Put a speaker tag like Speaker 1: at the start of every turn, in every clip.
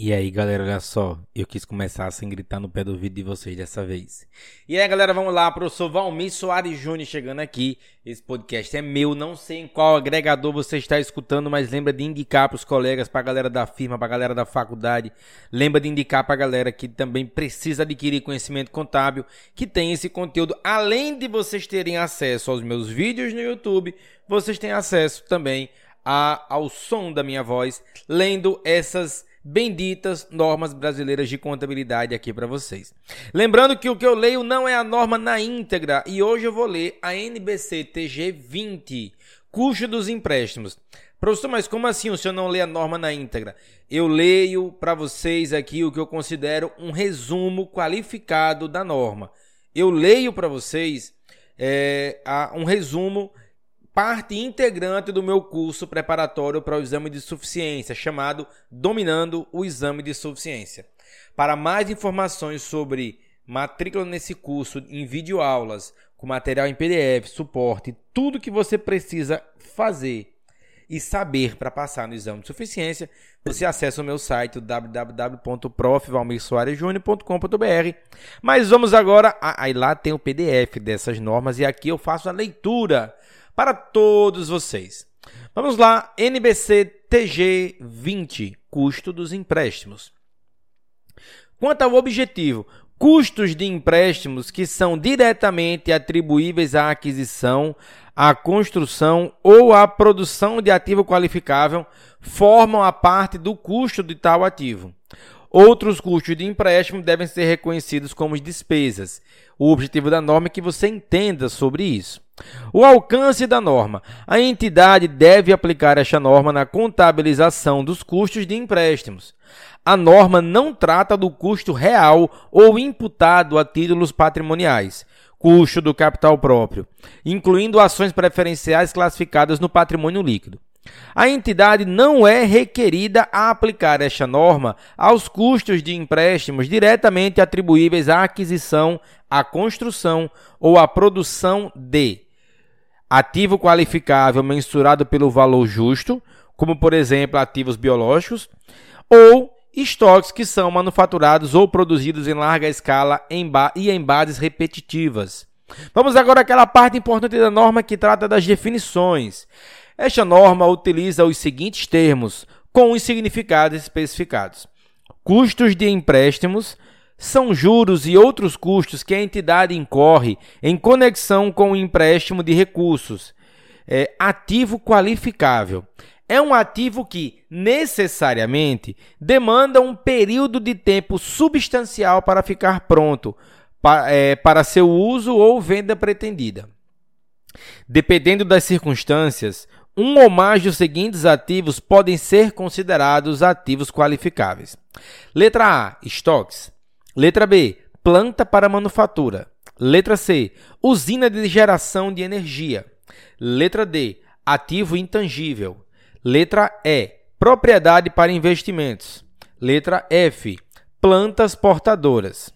Speaker 1: E aí, galera, olha só, eu quis começar sem gritar no pé do vídeo de vocês dessa vez. E aí, galera, vamos lá, professor Valmir Soares Júnior chegando aqui. Esse podcast é meu, não sei em qual agregador você está escutando, mas lembra de indicar para os colegas, para a galera da firma, para a galera da faculdade. Lembra de indicar para a galera que também precisa adquirir conhecimento contábil, que tem esse conteúdo. Além de vocês terem acesso aos meus vídeos no YouTube, vocês têm acesso também a, ao som da minha voz, lendo essas benditas normas brasileiras de contabilidade aqui para vocês. Lembrando que o que eu leio não é a norma na íntegra e hoje eu vou ler a NBC TG 20, custo dos empréstimos. Professor, mas como assim o senhor não lê a norma na íntegra? Eu leio para vocês aqui o que eu considero um resumo qualificado da norma. Eu leio para vocês é, um resumo parte integrante do meu curso preparatório para o exame de suficiência, chamado Dominando o Exame de Suficiência. Para mais informações sobre matrícula nesse curso em videoaulas, com material em PDF, suporte, tudo que você precisa fazer e saber para passar no exame de suficiência, você acessa o meu site www.profvalmirsoaresjunior.com.br. Mas vamos agora, aí lá tem o PDF dessas normas e aqui eu faço a leitura para todos vocês. Vamos lá, NBC TG 20, custo dos empréstimos. Quanto ao objetivo, custos de empréstimos que são diretamente atribuíveis à aquisição, à construção ou à produção de ativo qualificável formam a parte do custo de tal ativo. Outros custos de empréstimo devem ser reconhecidos como despesas. O objetivo da norma é que você entenda sobre isso. O alcance da norma. A entidade deve aplicar esta norma na contabilização dos custos de empréstimos. A norma não trata do custo real ou imputado a títulos patrimoniais, custo do capital próprio, incluindo ações preferenciais classificadas no patrimônio líquido. A entidade não é requerida a aplicar esta norma aos custos de empréstimos diretamente atribuíveis à aquisição, à construção ou à produção de ativo qualificável mensurado pelo valor justo, como por exemplo ativos biológicos, ou estoques que são manufaturados ou produzidos em larga escala e em bases repetitivas. Vamos agora àquela parte importante da norma que trata das definições. Esta norma utiliza os seguintes termos, com os significados especificados: custos de empréstimos são juros e outros custos que a entidade incorre em conexão com o empréstimo de recursos. É, ativo qualificável. É um ativo que necessariamente demanda um período de tempo substancial para ficar pronto para, é, para seu uso ou venda pretendida. Dependendo das circunstâncias, um ou mais dos seguintes ativos podem ser considerados ativos qualificáveis. Letra A, estoques. Letra B, planta para manufatura. Letra C, usina de geração de energia. Letra D, ativo intangível. Letra E, propriedade para investimentos. Letra F, plantas portadoras.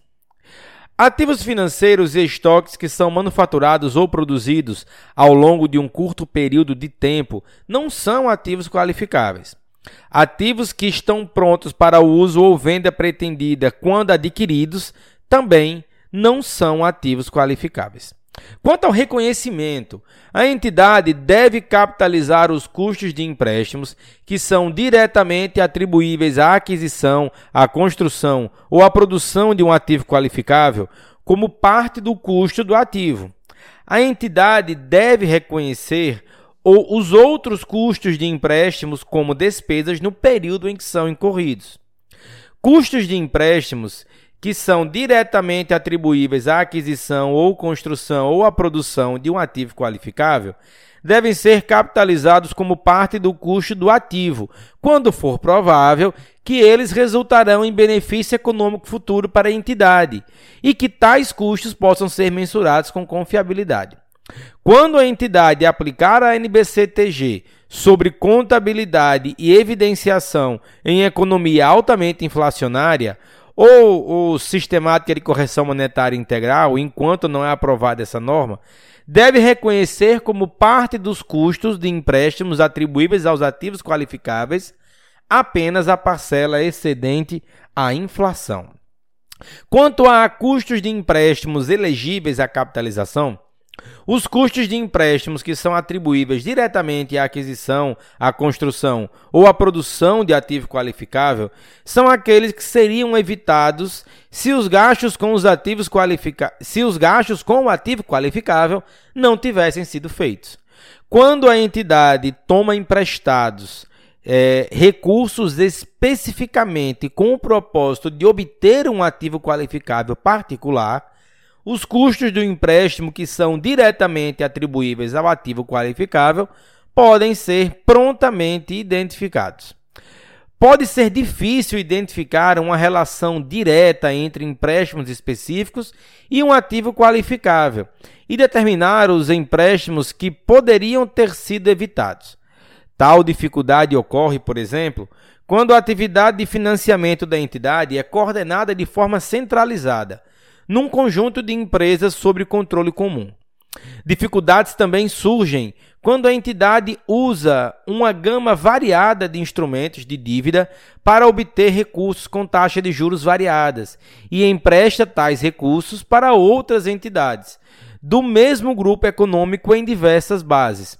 Speaker 1: Ativos financeiros e estoques que são manufaturados ou produzidos ao longo de um curto período de tempo não são ativos qualificáveis. Ativos que estão prontos para uso ou venda pretendida quando adquiridos também não são ativos qualificáveis. Quanto ao reconhecimento, a entidade deve capitalizar os custos de empréstimos que são diretamente atribuíveis à aquisição, à construção ou à produção de um ativo qualificável como parte do custo do ativo. A entidade deve reconhecer ou os outros custos de empréstimos como despesas no período em que são incorridos. Custos de empréstimos que são diretamente atribuíveis à aquisição ou construção ou à produção de um ativo qualificável, devem ser capitalizados como parte do custo do ativo, quando for provável que eles resultarão em benefício econômico futuro para a entidade e que tais custos possam ser mensurados com confiabilidade. Quando a entidade aplicar a NBCTG sobre contabilidade e evidenciação em economia altamente inflacionária, ou o sistemática de correção monetária integral, enquanto não é aprovada essa norma, deve reconhecer como parte dos custos de empréstimos atribuíveis aos ativos qualificáveis apenas a parcela excedente à inflação. Quanto a custos de empréstimos elegíveis à capitalização, os custos de empréstimos que são atribuíveis diretamente à aquisição, à construção ou à produção de ativo qualificável são aqueles que seriam evitados se os gastos com os ativos qualifica... se os gastos com o ativo qualificável não tivessem sido feitos. Quando a entidade toma emprestados é, recursos especificamente com o propósito de obter um ativo qualificável particular, os custos do empréstimo que são diretamente atribuíveis ao ativo qualificável podem ser prontamente identificados. Pode ser difícil identificar uma relação direta entre empréstimos específicos e um ativo qualificável e determinar os empréstimos que poderiam ter sido evitados. Tal dificuldade ocorre, por exemplo, quando a atividade de financiamento da entidade é coordenada de forma centralizada, num conjunto de empresas sob controle comum. Dificuldades também surgem quando a entidade usa uma gama variada de instrumentos de dívida para obter recursos com taxa de juros variadas e empresta tais recursos para outras entidades do mesmo grupo econômico em diversas bases.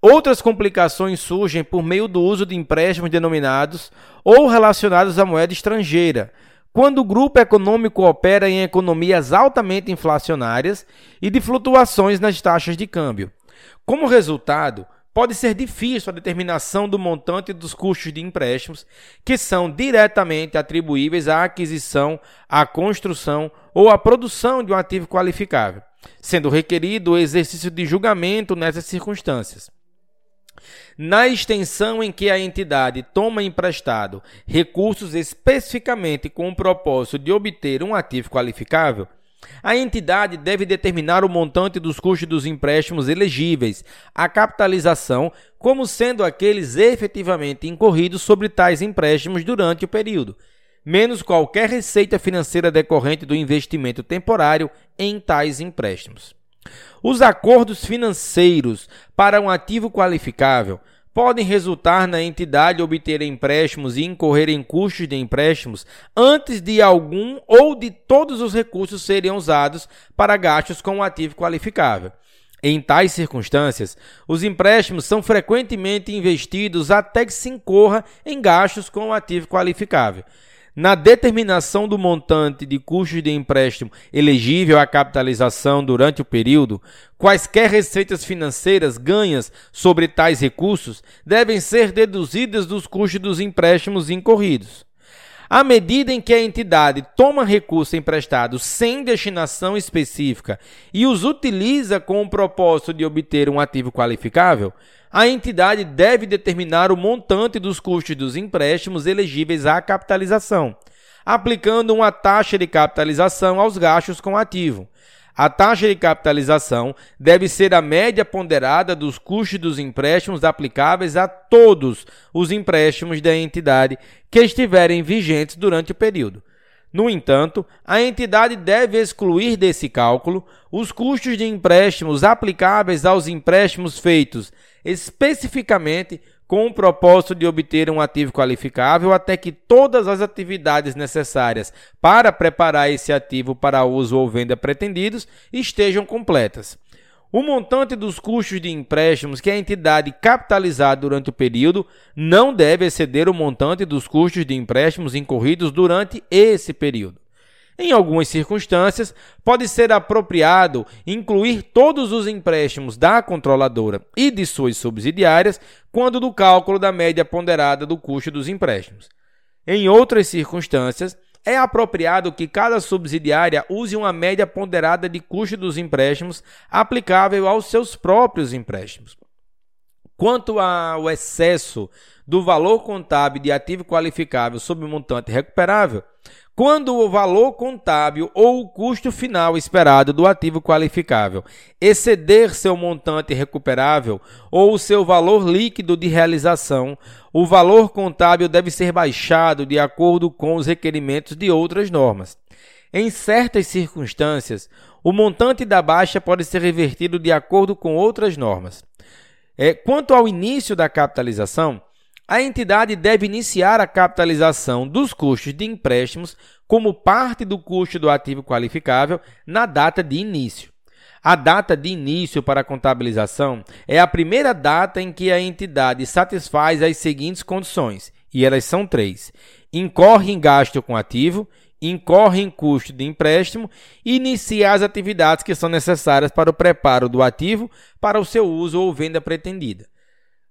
Speaker 1: Outras complicações surgem por meio do uso de empréstimos denominados ou relacionados à moeda estrangeira, quando o grupo econômico opera em economias altamente inflacionárias e de flutuações nas taxas de câmbio. Como resultado, pode ser difícil a determinação do montante dos custos de empréstimos que são diretamente atribuíveis à aquisição, à construção ou à produção de um ativo qualificável, sendo requerido o exercício de julgamento nessas circunstâncias. Na extensão em que a entidade toma emprestado recursos especificamente com o propósito de obter um ativo qualificável, a entidade deve determinar o montante dos custos dos empréstimos elegíveis à capitalização como sendo aqueles efetivamente incorridos sobre tais empréstimos durante o período, menos qualquer receita financeira decorrente do investimento temporário em tais empréstimos. Os acordos financeiros para um ativo qualificável podem resultar na entidade obter empréstimos e incorrer em custos de empréstimos antes de algum ou de todos os recursos serem usados para gastos com o ativo qualificável. Em tais circunstâncias, os empréstimos são frequentemente investidos até que se incorra em gastos com o ativo qualificável. Na determinação do montante de custos de empréstimo elegível à capitalização durante o período, quaisquer receitas financeiras ganhas sobre tais recursos devem ser deduzidas dos custos dos empréstimos incorridos. À medida em que a entidade toma recursos emprestados sem destinação específica e os utiliza com o propósito de obter um ativo qualificável, a entidade deve determinar o montante dos custos dos empréstimos elegíveis à capitalização, aplicando uma taxa de capitalização aos gastos com ativo. A taxa de capitalização deve ser a média ponderada dos custos dos empréstimos aplicáveis a todos os empréstimos da entidade que estiverem vigentes durante o período. No entanto, a entidade deve excluir desse cálculo os custos de empréstimos aplicáveis aos empréstimos feitos especificamente com o propósito de obter um ativo qualificável até que todas as atividades necessárias para preparar esse ativo para uso ou venda pretendidos estejam completas. O montante dos custos de empréstimos que a entidade capitalizar durante o período não deve exceder o montante dos custos de empréstimos incorridos durante esse período. Em algumas circunstâncias, pode ser apropriado incluir todos os empréstimos da controladora e de suas subsidiárias quando do cálculo da média ponderada do custo dos empréstimos. Em outras circunstâncias, é apropriado que cada subsidiária use uma média ponderada de custo dos empréstimos aplicável aos seus próprios empréstimos. Quanto ao excesso do valor contábil de ativo qualificável sob montante recuperável, quando o valor contábil ou o custo final esperado do ativo qualificável exceder seu montante recuperável ou seu valor líquido de realização, o valor contábil deve ser baixado de acordo com os requerimentos de outras normas. Em certas circunstâncias, o montante da baixa pode ser revertido de acordo com outras normas. É, quanto ao início da capitalização, a entidade deve iniciar a capitalização dos custos de empréstimos como parte do custo do ativo qualificável na data de início. A data de início para a contabilização é a primeira data em que a entidade satisfaz as seguintes condições, e elas são três: incorre em gasto com ativo, incorre em custo de empréstimo e inicia as atividades que são necessárias para o preparo do ativo para o seu uso ou venda pretendida.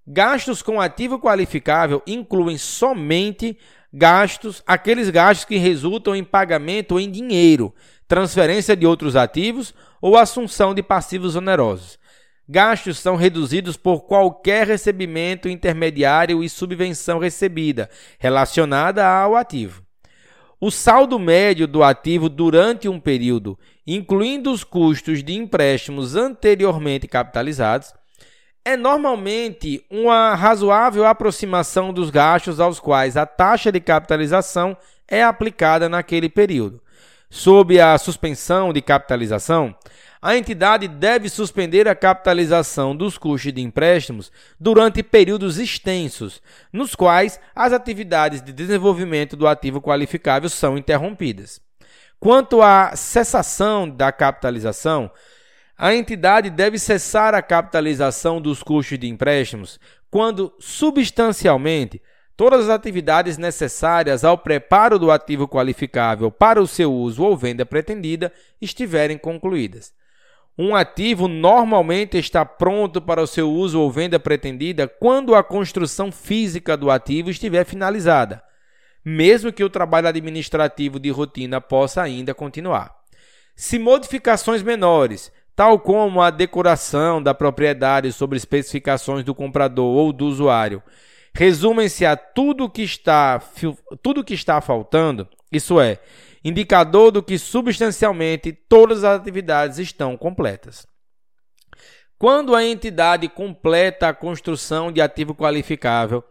Speaker 1: Gastos com ativo qualificável incluem somente gastos, aqueles gastos que resultam em pagamento em dinheiro, transferência de outros ativos ou assunção de passivos onerosos. Gastos são reduzidos por qualquer recebimento intermediário e subvenção recebida relacionada ao ativo. O saldo médio do ativo durante um período, incluindo os custos de empréstimos anteriormente capitalizados, é normalmente uma razoável aproximação dos gastos aos quais a taxa de capitalização é aplicada naquele período. Sob a suspensão de capitalização, a entidade deve suspender a capitalização dos custos de empréstimos durante períodos extensos, nos quais as atividades de desenvolvimento do ativo qualificável são interrompidas. Quanto à cessação da capitalização, a entidade deve cessar a capitalização dos custos de empréstimos quando, substancialmente, todas as atividades necessárias ao preparo do ativo qualificável para o seu uso ou venda pretendida estiverem concluídas. Um ativo normalmente está pronto para o seu uso ou venda pretendida quando a construção física do ativo estiver finalizada, mesmo que o trabalho administrativo de rotina possa ainda continuar. Se modificações menores, tal como a decoração da propriedade sobre especificações do comprador ou do usuário, resumem-se a tudo que está tudo que está faltando, isso é, indicador do que substancialmente todas as atividades estão completas. Quando a entidade completa a construção de ativo qualificável,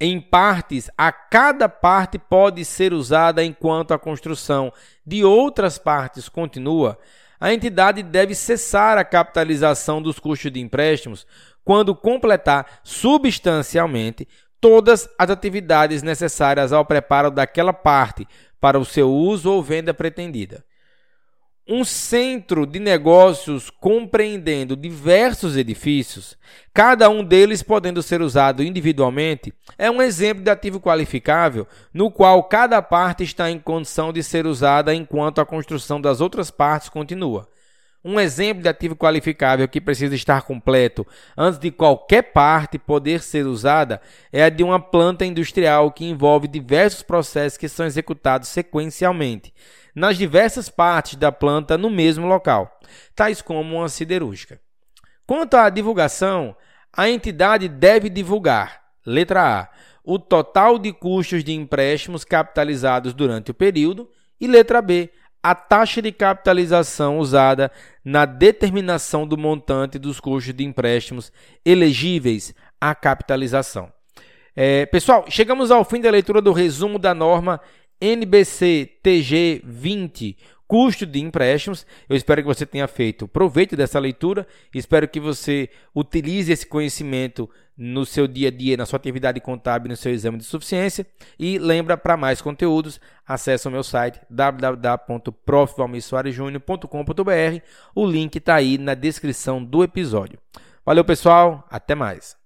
Speaker 1: em partes, a cada parte pode ser usada enquanto a construção de outras partes continua, a entidade deve cessar a capitalização dos custos de empréstimos quando completar substancialmente todas as atividades necessárias ao preparo daquela parte para o seu uso ou venda pretendida. Um centro de negócios compreendendo diversos edifícios, cada um deles podendo ser usado individualmente, é um exemplo de ativo qualificável no qual cada parte está em condição de ser usada enquanto a construção das outras partes continua. Um exemplo de ativo qualificável que precisa estar completo antes de qualquer parte poder ser usada é a de uma planta industrial que envolve diversos processos que são executados sequencialmente nas diversas partes da planta no mesmo local, tais como uma siderúrgica. Quanto à divulgação, a entidade deve divulgar, letra A, o total de custos de empréstimos capitalizados durante o período, e letra B, a taxa de capitalização usada na determinação do montante dos custos de empréstimos elegíveis à capitalização. É, pessoal, chegamos ao fim da leitura do resumo da norma NBC TG 20, custo de empréstimos. Eu espero que você tenha feito proveito dessa leitura. Espero que você utilize esse conhecimento no seu dia a dia, na sua atividade contábil, no seu exame de suficiência. E lembra, para mais conteúdos, acesse o meu site www.profvalmissoarejunior.com.br. O link está aí na descrição do episódio. Valeu, pessoal. Até mais.